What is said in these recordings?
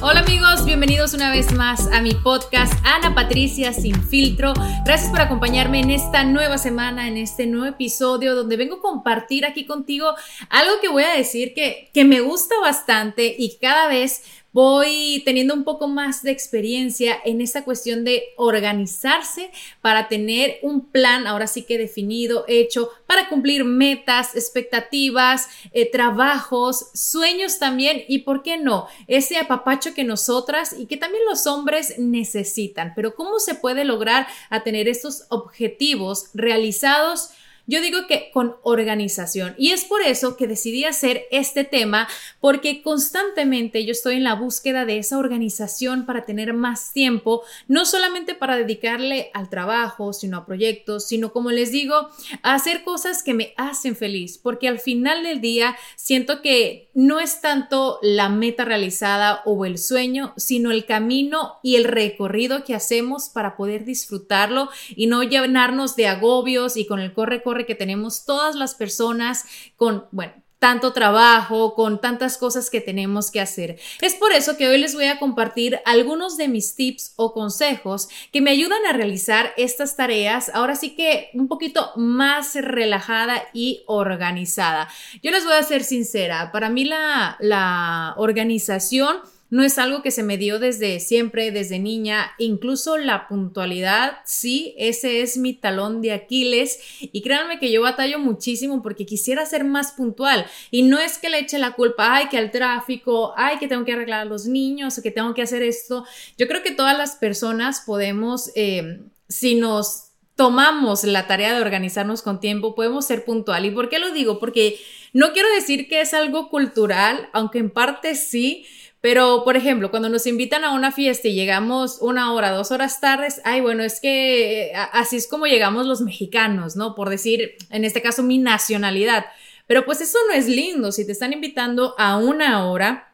Hola amigos, bienvenidos una vez más a mi podcast Ana Patricia Sin Filtro. Gracias por acompañarme en esta nueva semana, en este nuevo episodio donde vengo a compartir aquí contigo algo que voy a decir que, que me gusta bastante y cada vez voy teniendo un poco más de experiencia en esta cuestión de organizarse para tener un plan, ahora sí que definido, hecho, para cumplir metas, expectativas, eh, trabajos, sueños también y, ¿por qué no? Ese apapacho que nosotras y que también los hombres necesitan. Pero ¿cómo se puede lograr a tener estos objetivos realizados? Yo digo que con organización. Y es por eso que decidí hacer este tema, porque constantemente yo estoy en la búsqueda de esa organización para tener más tiempo, no solamente para dedicarle al trabajo, sino a proyectos, sino como les digo, a hacer cosas que me hacen feliz, porque al final del día siento que no es tanto la meta realizada o el sueño, sino el camino y el recorrido que hacemos para poder disfrutarlo y no llenarnos de agobios y con el corre, corre que tenemos todas las personas con, bueno, tanto trabajo, con tantas cosas que tenemos que hacer. Es por eso que hoy les voy a compartir algunos de mis tips o consejos que me ayudan a realizar estas tareas, ahora sí que un poquito más relajada y organizada. Yo les voy a ser sincera, para mí la, la organización no es algo que se me dio desde siempre, desde niña, incluso la puntualidad, sí, ese es mi talón de Aquiles y créanme que yo batallo muchísimo porque quisiera ser más puntual y no es que le eche la culpa, ay, que al tráfico, ay, que tengo que arreglar a los niños, que tengo que hacer esto. Yo creo que todas las personas podemos, eh, si nos tomamos la tarea de organizarnos con tiempo, podemos ser puntual. ¿Y por qué lo digo? Porque no quiero decir que es algo cultural, aunque en parte sí, pero, por ejemplo, cuando nos invitan a una fiesta y llegamos una hora, dos horas tardes, ay, bueno, es que eh, así es como llegamos los mexicanos, ¿no? Por decir, en este caso, mi nacionalidad. Pero pues eso no es lindo. Si te están invitando a una hora,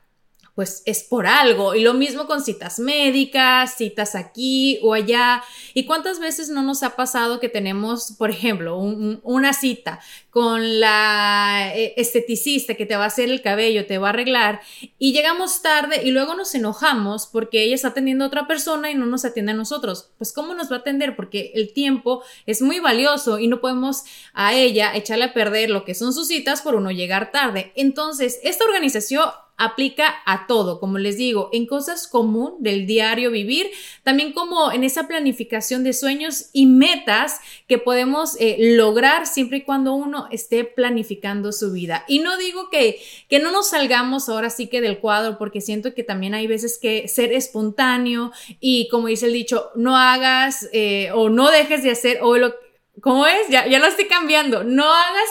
pues es por algo. Y lo mismo con citas médicas, citas aquí o allá. ¿Y cuántas veces no nos ha pasado que tenemos, por ejemplo, una cita con la eh, esteticista que te va a hacer el cabello, te va a arreglar y llegamos tarde y luego nos enojamos porque ella está atendiendo a otra persona y no nos atiende a nosotros? Pues ¿cómo nos va a atender? Porque el tiempo es muy valioso y no podemos a ella echarle a perder lo que son sus citas por uno llegar tarde. Entonces, esta organización aplica a todo, como les digo, en cosas común del diario vivir, también como en esa planificación de sueños y metas que podemos eh, lograr siempre y cuando uno esté planificando su vida. Y no digo que, que no nos salgamos ahora sí que del cuadro, porque siento que también hay veces que ser espontáneo y como dice el dicho, no hagas eh, o no dejes de hacer o lo... ¿Cómo es? Ya, ya lo estoy cambiando. No hagas,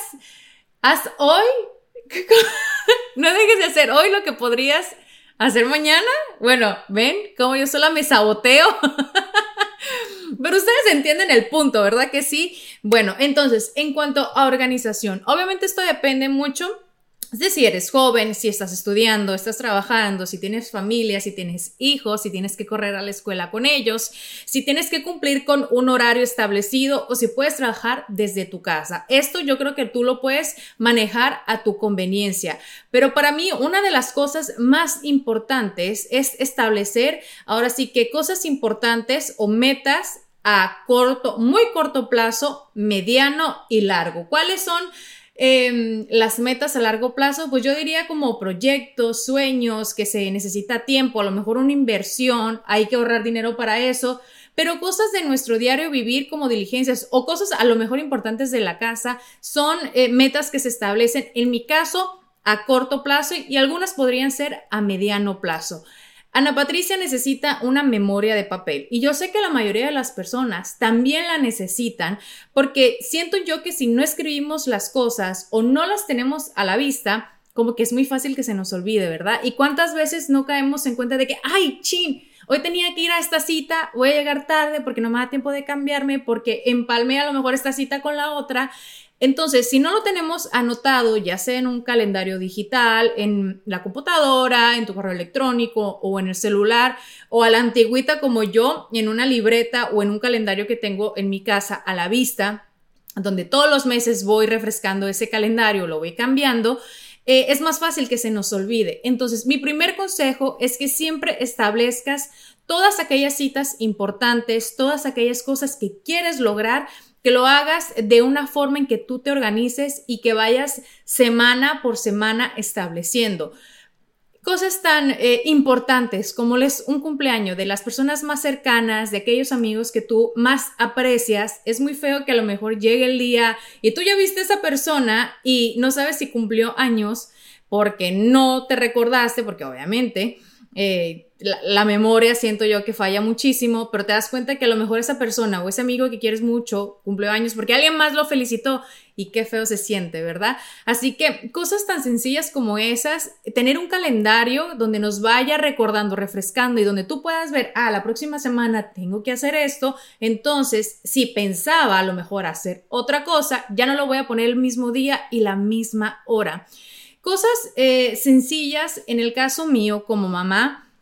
haz hoy no dejes de hacer hoy lo que podrías hacer mañana. Bueno, ven cómo yo sola me saboteo. Pero ustedes entienden el punto, ¿verdad que sí? Bueno, entonces, en cuanto a organización, obviamente esto depende mucho si eres joven, si estás estudiando, estás trabajando, si tienes familia, si tienes hijos, si tienes que correr a la escuela con ellos, si tienes que cumplir con un horario establecido o si puedes trabajar desde tu casa. Esto yo creo que tú lo puedes manejar a tu conveniencia. Pero para mí una de las cosas más importantes es establecer ahora sí que cosas importantes o metas a corto, muy corto plazo, mediano y largo. ¿Cuáles son? Em, las metas a largo plazo, pues yo diría como proyectos, sueños, que se necesita tiempo, a lo mejor una inversión, hay que ahorrar dinero para eso, pero cosas de nuestro diario vivir como diligencias o cosas a lo mejor importantes de la casa son eh, metas que se establecen, en mi caso, a corto plazo y algunas podrían ser a mediano plazo. Ana Patricia necesita una memoria de papel y yo sé que la mayoría de las personas también la necesitan porque siento yo que si no escribimos las cosas o no las tenemos a la vista, como que es muy fácil que se nos olvide, ¿verdad? Y cuántas veces no caemos en cuenta de que, ay, chin, hoy tenía que ir a esta cita, voy a llegar tarde porque no me da tiempo de cambiarme, porque empalmé a lo mejor esta cita con la otra entonces, si no lo tenemos anotado, ya sea en un calendario digital, en la computadora, en tu correo electrónico o en el celular, o a la antigüita como yo, en una libreta o en un calendario que tengo en mi casa a la vista, donde todos los meses voy refrescando ese calendario, lo voy cambiando, eh, es más fácil que se nos olvide. Entonces, mi primer consejo es que siempre establezcas todas aquellas citas importantes, todas aquellas cosas que quieres lograr que lo hagas de una forma en que tú te organices y que vayas semana por semana estableciendo. Cosas tan eh, importantes como les, un cumpleaños de las personas más cercanas, de aquellos amigos que tú más aprecias, es muy feo que a lo mejor llegue el día y tú ya viste a esa persona y no sabes si cumplió años porque no te recordaste, porque obviamente eh, la, memoria siento yo que falla muchísimo, pero te das cuenta que a lo mejor esa persona o ese amigo que quieres mucho cumple años porque alguien más lo felicitó y qué feo se siente, ¿verdad? Así que cosas tan sencillas como esas, tener un calendario donde nos vaya recordando, refrescando y donde tú puedas ver, ah, la próxima semana tengo que hacer esto, entonces si pensaba a lo mejor hacer otra cosa, ya no lo voy a poner el mismo día y la misma hora. Cosas eh, sencillas, en el caso mío como mamá,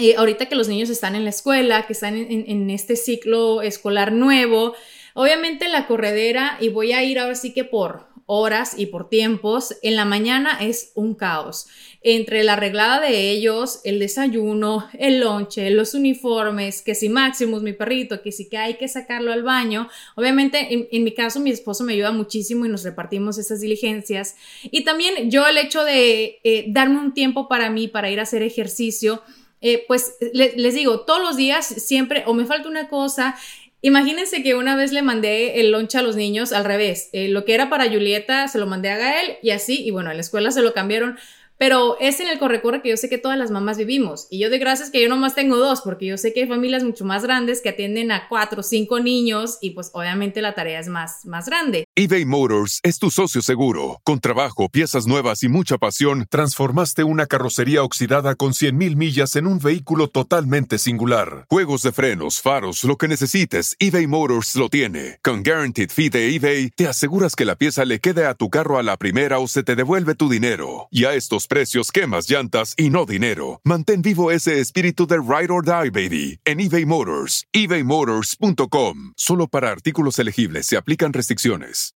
eh, ahorita que los niños están en la escuela, que están en, este ciclo escolar nuevo, obviamente la corredera, y voy a ir ahora sí que por horas y por tiempos, en la mañana es un caos. Entre la arreglada de ellos, el desayuno, el lonche, los uniformes, que si Maximus, mi perrito, que si que hay que sacarlo al baño. Obviamente, en, mi caso, mi esposo me ayuda muchísimo y nos repartimos esas diligencias. Y también yo el hecho de eh, darme un tiempo para mí, para ir a hacer ejercicio. Eh, pues les digo, todos los días siempre o me falta una cosa Imagínense que una vez le mandé el lunch a los niños al revés. Eh, lo que era para Julieta se lo mandé a Gael y así, y bueno, en la escuela se lo cambiaron pero es en el corre-corre que yo sé que todas las mamás vivimos. Y yo de gracias que yo nomás tengo dos, porque yo sé que hay familias mucho más grandes que atienden a cuatro o cinco niños y pues obviamente la tarea es más, más grande. eBay Motors es tu socio seguro. Con trabajo, piezas nuevas y mucha pasión, transformaste una carrocería oxidada con 100.000 millas en un vehículo totalmente singular. Juegos de frenos, faros, lo que necesites, eBay Motors lo tiene. Con Guaranteed Fee de eBay, te aseguras que la pieza le quede a tu carro a la primera o se te devuelve tu dinero. Y a estos precios, quemas llantas y no dinero. Mantén vivo ese espíritu de Ride or Die, baby, en eBay Motors. ebaymotors.com. Solo para artículos elegibles se aplican restricciones.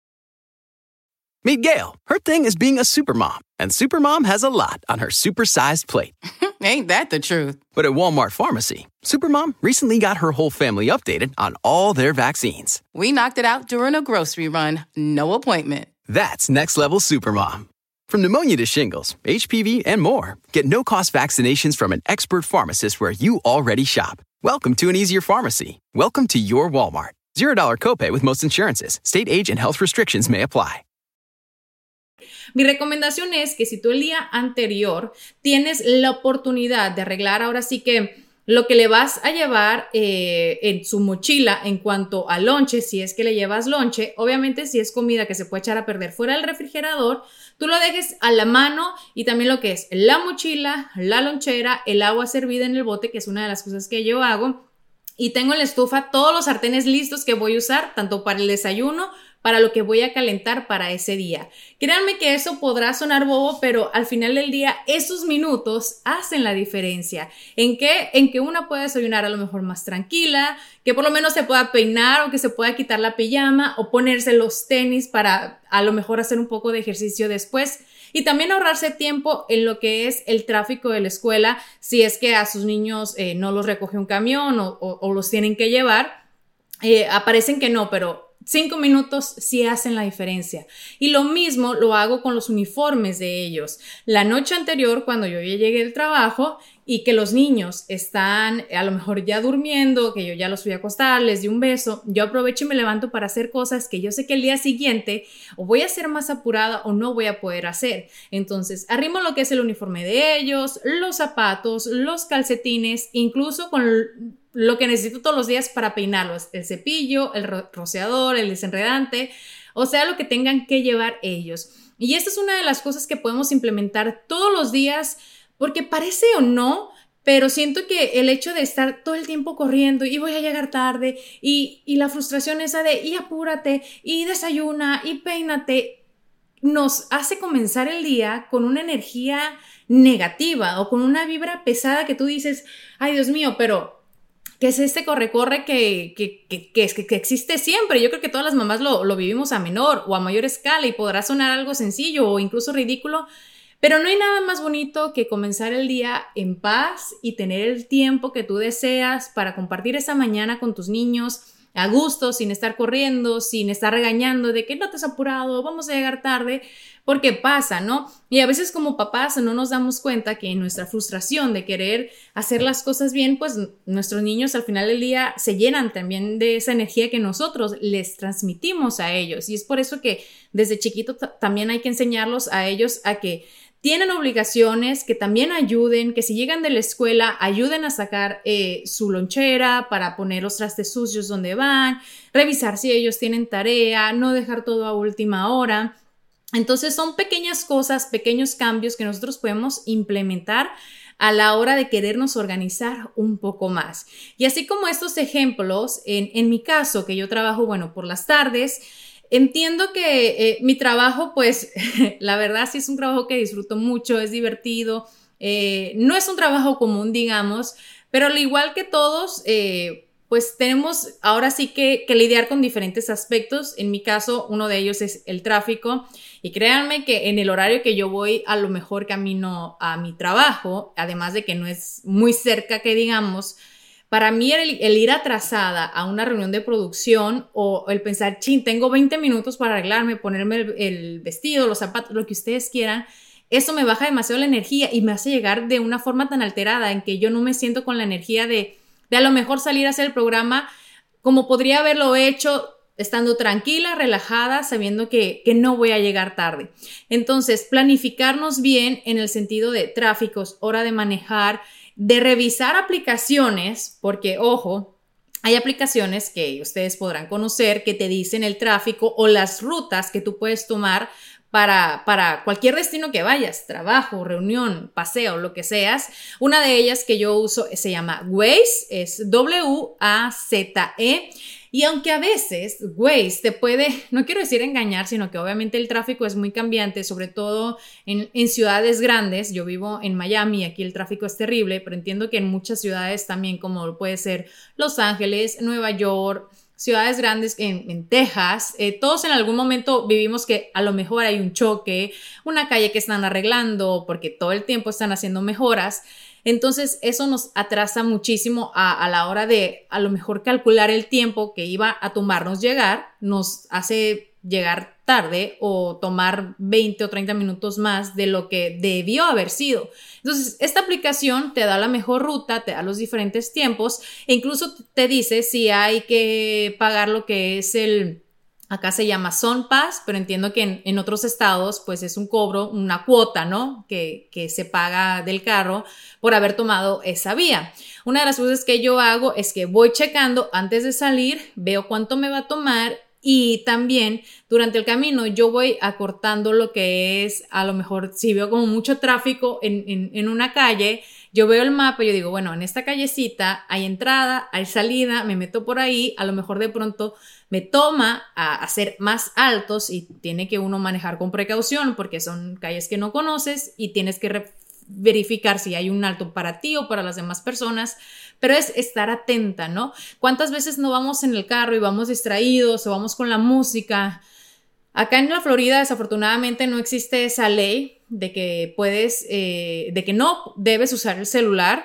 Meet Gail. Her thing is being a supermom, and supermom has a lot on her supersized plate. Ain't that the truth? But at Walmart Pharmacy, supermom recently got her whole family updated on all their vaccines. We knocked it out during a grocery run, no appointment. That's next level supermom. From pneumonia to shingles, HPV, and more, get no cost vaccinations from an expert pharmacist where you already shop. Welcome to an easier pharmacy. Welcome to your Walmart. $0 copay with most insurances. State age and health restrictions may apply. Mi recomendación es que si tú el día anterior tienes la oportunidad de arreglar ahora sí que lo que le vas a llevar eh, en su mochila en cuanto a lonche, si es que le llevas lonche, obviamente si es comida que se puede echar a perder fuera del refrigerador, tú lo dejes a la mano y también lo que es la mochila, la lonchera, el agua servida en el bote, que es una de las cosas que yo hago. Y tengo en la estufa todos los sartenes listos que voy a usar, tanto para el desayuno para lo que voy a calentar para ese día. Créanme que eso podrá sonar bobo, pero al final del día esos minutos hacen la diferencia. ¿En qué? En que una puede desayunar a lo mejor más tranquila, que por lo menos se pueda peinar o que se pueda quitar la pijama o ponerse los tenis para a lo mejor hacer un poco de ejercicio después y también ahorrarse tiempo en lo que es el tráfico de la escuela, si es que a sus niños eh, no los recoge un camión o, los tienen que llevar. Eh, aparecen que no, pero Cinco minutos sí hacen la diferencia. Y lo mismo lo hago con los uniformes de ellos. La noche anterior, cuando yo llegué del trabajo y que los niños están a lo mejor ya durmiendo, que yo ya los fui a acostar, les di un beso, yo aprovecho y me levanto para hacer cosas que yo sé que el día siguiente o voy a ser más apurada o no voy a poder hacer. Entonces, arrimo lo que es el uniforme de ellos, los zapatos, los calcetines, incluso con lo que necesito todos los días para peinarlos, el cepillo, el rociador, el desenredante, o sea, lo que tengan que llevar ellos. Y esta es una de las cosas que podemos implementar todos los días, porque parece o no, pero siento que el hecho de estar todo el tiempo corriendo y voy a llegar tarde y, y la frustración esa de y apúrate y desayuna y peínate, nos hace comenzar el día con una energía negativa o con una vibra pesada que tú dices, ay Dios mío, pero que es este corre-corre que, que, que, que, existe siempre. Yo creo que todas las mamás lo, lo vivimos a menor o a mayor escala y podrá sonar algo sencillo o incluso ridículo, pero no hay nada más bonito que comenzar el día en paz y tener el tiempo que tú deseas para compartir esa mañana con tus niños a gusto, sin estar corriendo, sin estar regañando de que no te has apurado, vamos a llegar tarde, porque pasa, ¿no? Y a veces como papás no nos damos cuenta que en nuestra frustración de querer hacer las cosas bien, pues nuestros niños al final del día se llenan también de esa energía que nosotros les transmitimos a ellos. Y es por eso que desde chiquito también hay que enseñarlos a ellos a que tienen obligaciones que también ayuden, que si llegan de la escuela ayuden a sacar eh, su lonchera para poner los trastes sucios donde van, revisar si ellos tienen tarea, no dejar todo a última hora. Entonces son pequeñas cosas, pequeños cambios que nosotros podemos implementar a la hora de querernos organizar un poco más. Y así como estos ejemplos, en, en mi caso, que yo trabajo, bueno, por las tardes, entiendo que eh, mi trabajo, pues, la verdad sí es un trabajo que disfruto mucho, es divertido, eh, no es un trabajo común, digamos, pero al igual que todos, eh, pues tenemos ahora sí que, lidiar con diferentes aspectos. En mi caso, uno de ellos es el tráfico. Y créanme que en el horario que yo voy, a lo mejor camino a mi trabajo, además de que no es muy cerca que digamos, para mí el, ir atrasada a una reunión de producción o el pensar, chin, tengo 20 minutos para arreglarme, ponerme el, el vestido, los zapatos, lo que ustedes quieran, eso me baja demasiado la energía y me hace llegar de una forma tan alterada en que yo no me siento con la energía de de a lo mejor salir a hacer el programa como podría haberlo hecho estando tranquila, relajada, sabiendo que, que, no voy a llegar tarde. Entonces, planificarnos bien en el sentido de tráficos, hora de manejar, de revisar aplicaciones, porque, ojo, hay aplicaciones que ustedes podrán conocer que te dicen el tráfico o las rutas que tú puedes tomar para, para cualquier destino que vayas, trabajo, reunión, paseo, lo que seas. Una de ellas que yo uso se llama Waze, es W-A-Z-E. Y aunque a veces Waze te puede, no quiero decir engañar, sino que obviamente el tráfico es muy cambiante, sobre todo en, ciudades grandes. Yo vivo en Miami, aquí el tráfico es terrible, pero entiendo que en muchas ciudades también, como puede ser Los Ángeles, Nueva York, ciudades grandes en, Texas, eh, todos en algún momento vivimos que a lo mejor hay un choque, una calle que están arreglando porque todo el tiempo están haciendo mejoras. Entonces eso nos atrasa muchísimo a, la hora de a lo mejor calcular el tiempo que iba a tomarnos llegar, nos hace llegar tarde o tomar 20 o 30 minutos más de lo que debió haber sido. Entonces, esta aplicación te da la mejor ruta, te da los diferentes tiempos e incluso te dice si hay que pagar lo que es el, acá se llama Son Pass, pero entiendo que en, otros estados pues es un cobro, una cuota, ¿no? Que, que se paga del carro por haber tomado esa vía. Una de las cosas que yo hago es que voy checando antes de salir, veo cuánto me va a tomar y también durante el camino yo voy acortando lo que es, a lo mejor si veo como mucho tráfico en, en, una calle, yo veo el mapa y yo digo, bueno, en esta callecita hay entrada, hay salida, me meto por ahí, a lo mejor de pronto me toma a hacer más altos y tiene que uno manejar con precaución porque son calles que no conoces y tienes que verificar si hay un alto para ti o para las demás personas, pero es estar atenta, ¿no? ¿Cuántas veces no vamos en el carro y vamos distraídos o vamos con la música? Acá en la Florida, desafortunadamente, no existe esa ley de que puedes, eh, de que no debes usar el celular.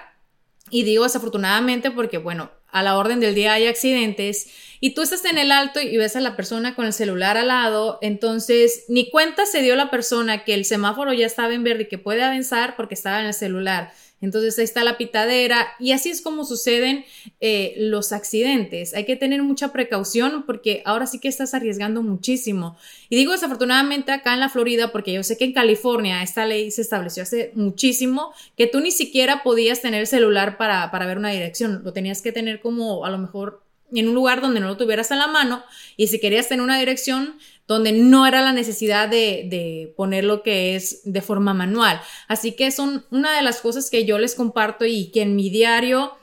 Y digo desafortunadamente porque, bueno, a la orden del día hay accidentes y tú estás en el alto y ves a la persona con el celular al lado, entonces ni cuenta se dio la persona que el semáforo ya estaba en verde y que puede avanzar porque estaba en el celular. Entonces ahí está la pitadera y así es como suceden eh, los accidentes. Hay que tener mucha precaución porque ahora sí que estás arriesgando muchísimo. Y digo desafortunadamente acá en la Florida porque yo sé que en California esta ley se estableció hace muchísimo que tú ni siquiera podías tener el celular para, para ver una dirección. Lo tenías que tener como a lo mejor en un lugar donde no lo tuvieras a la mano y si querías tener una dirección donde no era la necesidad de, poner lo que es de forma manual. Así que son una de las cosas que yo les comparto y que en mi diario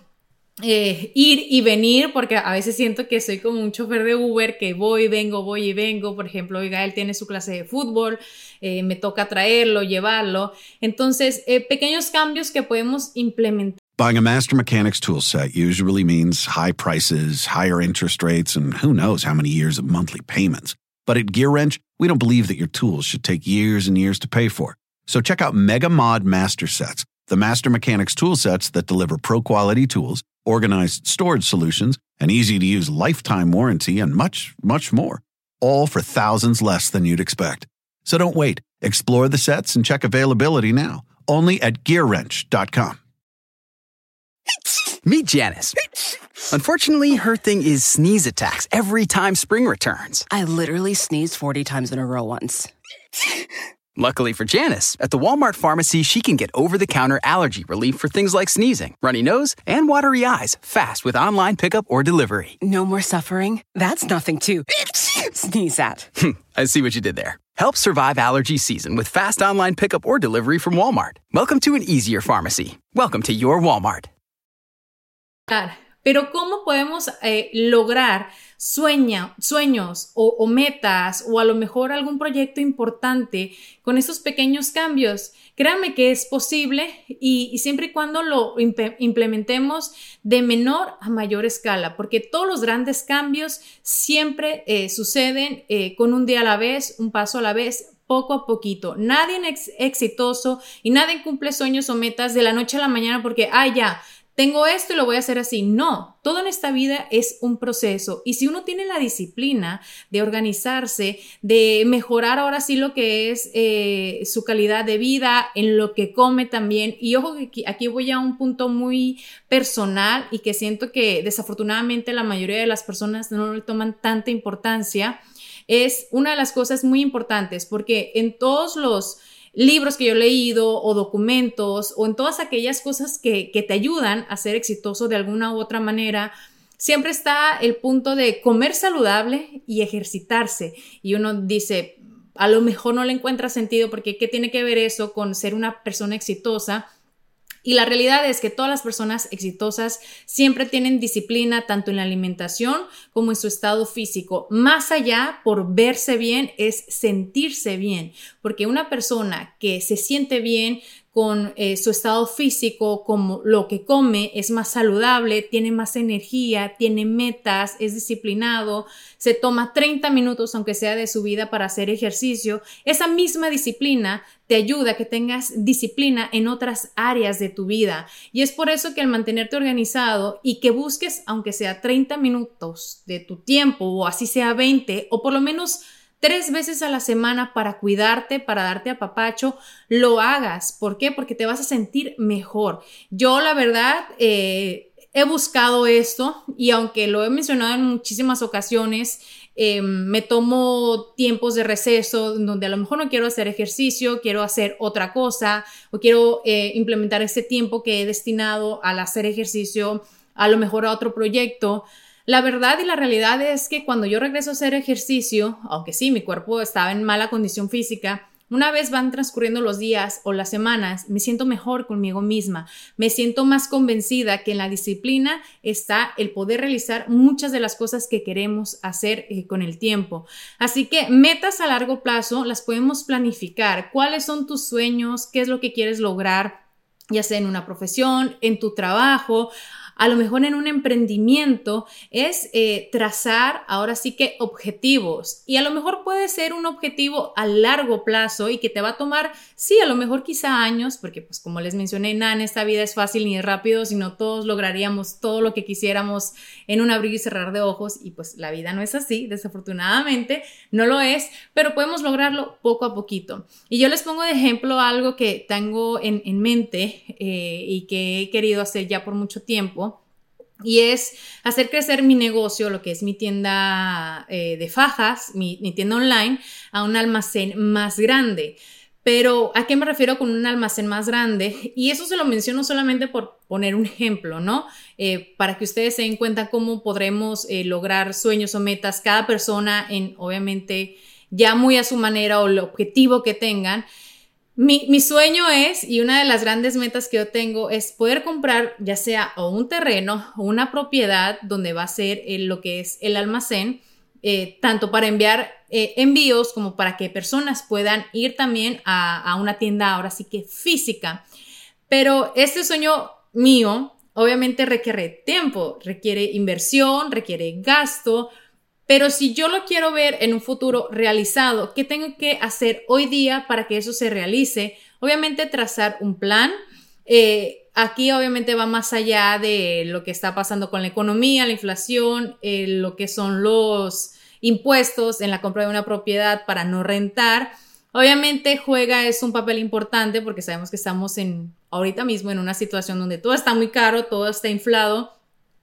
eh, ir y venir, porque a veces siento que soy como un chofer de Uber que voy, vengo, voy y vengo. Por ejemplo, oiga, él tiene su clase de fútbol, eh, me toca traerlo, llevarlo. Entonces, eh, pequeños cambios que podemos implementar. Buying a Master Mechanics tool set usually means high prices, higher interest rates, and who knows how many years of monthly payments. But at GearWrench, we don't believe that your tools should take years and years to pay for. So check out Mega Mod Master Sets, the Master Mechanics tool sets that deliver pro quality tools, organized storage solutions, an easy to use lifetime warranty, and much, much more. All for thousands less than you'd expect. So don't wait. Explore the sets and check availability now. Only at GearWrench.com. Meet Janice. Unfortunately, her thing is sneeze attacks every time spring returns. I literally sneezed 40 times in a row once. Luckily for Janice, at the Walmart pharmacy, she can get over the counter allergy relief for things like sneezing, runny nose, and watery eyes fast with online pickup or delivery. No more suffering? That's nothing to sneeze at. I see what you did there. Help survive allergy season with fast online pickup or delivery from Walmart. Welcome to an easier pharmacy. Welcome to your Walmart. Pero ¿cómo podemos eh, lograr sueña, sueños o, metas o a lo mejor algún proyecto importante con esos pequeños cambios? Créanme que es posible y, siempre y cuando lo implementemos de menor a mayor escala, porque todos los grandes cambios siempre eh, suceden eh, con un día a la vez, un paso a la vez, poco a poquito. Nadie es exitoso y nadie cumple sueños o metas de la noche a la mañana porque, ah, ya, tengo esto y lo voy a hacer así. No, todo en esta vida es un proceso. Y si uno tiene la disciplina de organizarse, de mejorar ahora sí lo que es eh, su calidad de vida, en lo que come también. Y ojo que aquí voy a un punto muy personal y que siento que desafortunadamente la mayoría de las personas no le toman tanta importancia. Es una de las cosas muy importantes porque en todos los libros que yo he leído o documentos o en todas aquellas cosas que, que te ayudan a ser exitoso de alguna u otra manera, siempre está el punto de comer saludable y ejercitarse. Y uno dice, a lo mejor no le encuentra sentido porque ¿qué tiene que ver eso con ser una persona exitosa? Y la realidad es que todas las personas exitosas siempre tienen disciplina tanto en la alimentación como en su estado físico. Más allá por verse bien es sentirse bien, porque una persona que se siente bien con eh, su estado físico, como lo que come, es más saludable, tiene más energía, tiene metas, es disciplinado, se toma 30 minutos, aunque sea de su vida, para hacer ejercicio. Esa misma disciplina te ayuda a que tengas disciplina en otras áreas de tu vida. Y es por eso que al mantenerte organizado y que busques, aunque sea 30 minutos de tu tiempo, o así sea 20, o por lo menos tres veces a la semana para cuidarte, para darte a papacho, lo hagas. ¿Por qué? Porque te vas a sentir mejor. Yo, la verdad, eh, he buscado esto y aunque lo he mencionado en muchísimas ocasiones, em, me tomo tiempos de receso donde a lo mejor no quiero hacer ejercicio, quiero hacer otra cosa o quiero eh, implementar ese tiempo que he destinado al hacer ejercicio, a lo mejor a otro proyecto. La verdad y la realidad es que cuando yo regreso a hacer ejercicio, aunque sí, mi cuerpo estaba en mala condición física, una vez van transcurriendo los días o las semanas, me siento mejor conmigo misma, me siento más convencida que en la disciplina está el poder realizar muchas de las cosas que queremos hacer eh, con el tiempo. Así que metas a largo plazo las podemos planificar. ¿Cuáles son tus sueños? ¿Qué es lo que quieres lograr? ya sea en una profesión, en tu trabajo, a lo mejor en un emprendimiento es eh, trazar ahora sí que objetivos y a lo mejor puede ser un objetivo a largo plazo y que te va a tomar, sí, a lo mejor quizá años, porque pues como les mencioné, nada en esta vida es fácil ni es rápido, sino todos lograríamos todo lo que quisiéramos en un abrir y cerrar de ojos y pues la vida no es así, desafortunadamente no lo es, pero podemos lograrlo poco a poquito. Y yo les pongo de ejemplo algo que tengo en, mente eh, y que he querido hacer ya por mucho tiempo y es hacer crecer mi negocio, lo que es mi tienda eh, de fajas, mi, tienda online, a un almacén más grande. Pero ¿a qué me refiero con un almacén más grande? Y eso se lo menciono solamente por poner un ejemplo, ¿no? Eh, para que ustedes se den cuenta cómo podremos eh, lograr sueños o metas cada persona en, obviamente, ya muy a su manera o el objetivo que tengan. Mi, sueño es, y una de las grandes metas que yo tengo, es poder comprar ya sea o un terreno o una propiedad donde va a ser lo que es el almacén, eh, tanto para enviar eh, envíos como para que personas puedan ir también a, a una tienda ahora sí que física. Pero este sueño mío obviamente requiere tiempo, requiere inversión, requiere gasto, pero si yo lo quiero ver en un futuro realizado, ¿qué tengo que hacer hoy día para que eso se realice? Obviamente trazar un plan. Eh, aquí obviamente va más allá de lo que está pasando con la economía, la inflación, eh, lo que son los impuestos en la compra de una propiedad para no rentar. Obviamente juega es un papel importante porque sabemos que estamos en ahorita mismo en una situación donde todo está muy caro, todo está inflado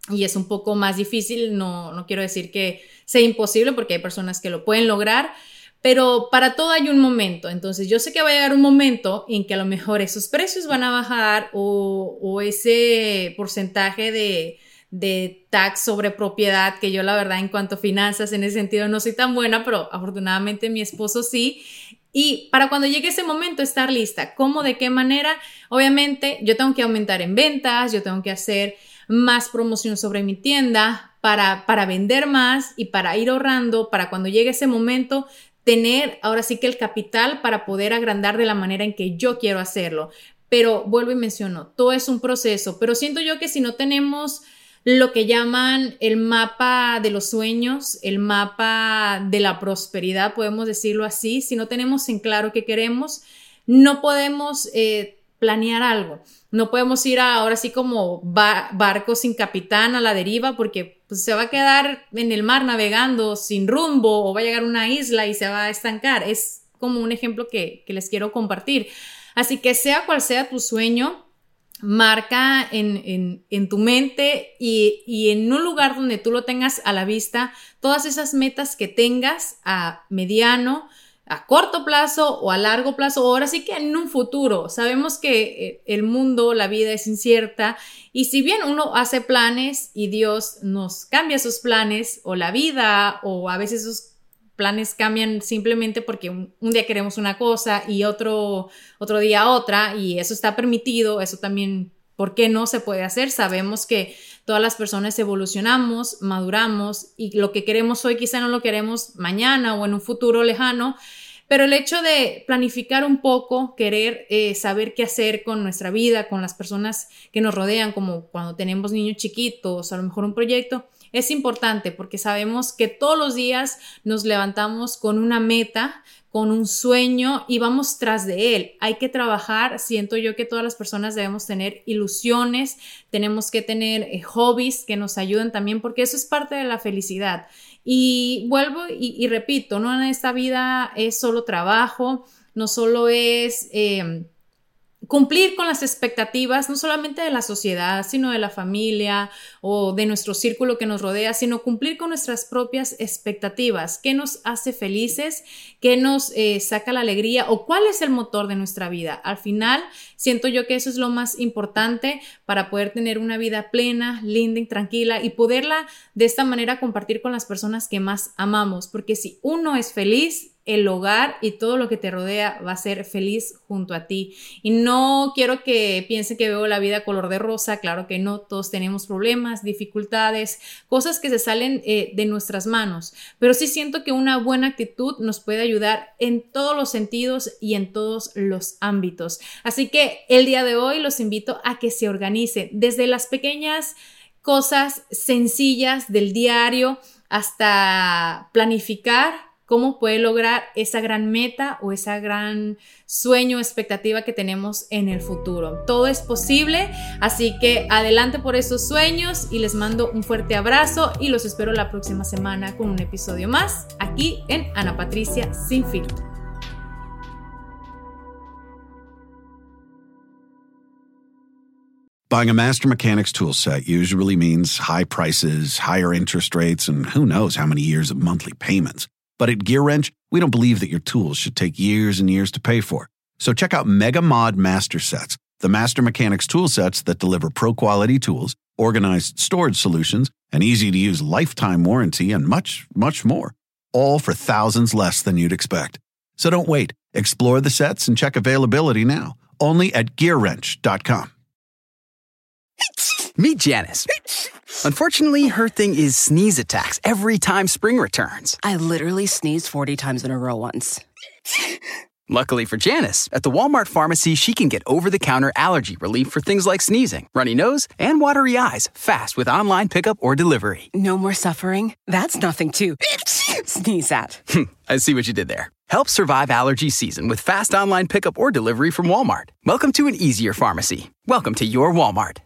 y es un poco más difícil. No, no quiero decir que sea imposible porque hay personas que lo pueden lograr, pero para todo hay un momento. Entonces yo sé que va a llegar un momento en que a lo mejor esos precios van a bajar o, o ese porcentaje de, de tax sobre propiedad, que yo la verdad en cuanto a finanzas en ese sentido no soy tan buena, pero afortunadamente mi esposo sí. Y para cuando llegue ese momento estar lista, ¿cómo, de qué manera? Obviamente yo tengo que aumentar en ventas, yo tengo que hacer más promoción sobre mi tienda, para, para vender más y para ir ahorrando, para cuando llegue ese momento tener ahora sí que el capital para poder agrandar de la manera en que yo quiero hacerlo. Pero vuelvo y menciono, todo es un proceso, pero siento yo que si no tenemos lo que llaman el mapa de los sueños, el mapa de la prosperidad, podemos decirlo así, si no tenemos en claro qué queremos, no podemos eh, planear algo. No podemos ir ahora sí como barco sin capitán a la deriva porque pues, se va a quedar en el mar navegando sin rumbo o va a llegar a una isla y se va a estancar. Es como un ejemplo que, les quiero compartir. Así que sea cual sea tu sueño, marca en, tu mente y, y, en un lugar donde tú lo tengas a la vista todas esas metas que tengas a mediano, a corto plazo o a largo plazo, ahora sí que en un futuro. Sabemos que eh, el mundo, la vida es incierta y si bien uno hace planes y Dios nos cambia sus planes o la vida o a veces sus planes cambian simplemente porque un, día queremos una cosa y otro, otro día otra y eso está permitido, eso también, ¿por qué no se puede hacer? Sabemos que todas las personas evolucionamos, maduramos y lo que queremos hoy quizá no lo queremos mañana o en un futuro lejano. Pero el hecho de planificar un poco, querer eh, saber qué hacer con nuestra vida, con las personas que nos rodean, como cuando tenemos niños chiquitos, a lo mejor un proyecto, es importante porque sabemos que todos los días nos levantamos con una meta, con un sueño y vamos tras de él. Hay que trabajar, siento yo que todas las personas debemos tener ilusiones, tenemos que tener eh, hobbies que nos ayuden también porque eso es parte de la felicidad. Y vuelvo y, repito, no en esta vida es solo trabajo, no solo es... Eh, cumplir con las expectativas no solamente de la sociedad, sino de la familia o de nuestro círculo que nos rodea, sino cumplir con nuestras propias expectativas, qué nos hace felices, qué nos eh, saca la alegría o cuál es el motor de nuestra vida. Al final, siento yo que eso es lo más importante para poder tener una vida plena, linda y tranquila y poderla de esta manera compartir con las personas que más amamos, porque si uno es feliz, el hogar y todo lo que te rodea va a ser feliz junto a ti. Y no quiero que piense que veo la vida color de rosa, claro que no, todos tenemos problemas, dificultades, cosas que se salen eh, de nuestras manos, pero sí siento que una buena actitud nos puede ayudar en todos los sentidos y en todos los ámbitos. Así que el día de hoy los invito a que se organicen desde las pequeñas cosas sencillas del diario hasta planificar cómo puede lograr esa gran meta o esa gran sueño, expectativa que tenemos en el futuro. Todo es posible, así que adelante por esos sueños y les mando un fuerte abrazo y los espero la próxima semana con un episodio más aquí en Ana Patricia Sin Filtro. Buying a Master Mechanics tool set usually means high prices, higher interest rates, and who knows how many years of monthly payments. But at GearWrench, we don't believe that your tools should take years and years to pay for. So check out Mega Mod Master Sets, the Master Mechanics tool sets that deliver pro quality tools, organized storage solutions, an easy to use lifetime warranty, and much, much more. All for thousands less than you'd expect. So don't wait. Explore the sets and check availability now. Only at GearWrench.com. Meet Janice. Unfortunately, her thing is sneeze attacks every time spring returns. I literally sneezed 40 times in a row once. Luckily for Janice, at the Walmart pharmacy, she can get over the counter allergy relief for things like sneezing, runny nose, and watery eyes fast with online pickup or delivery. No more suffering? That's nothing to sneeze at. Hmm, I see what you did there. Help survive allergy season with fast online pickup or delivery from Walmart. Welcome to an easier pharmacy. Welcome to your Walmart.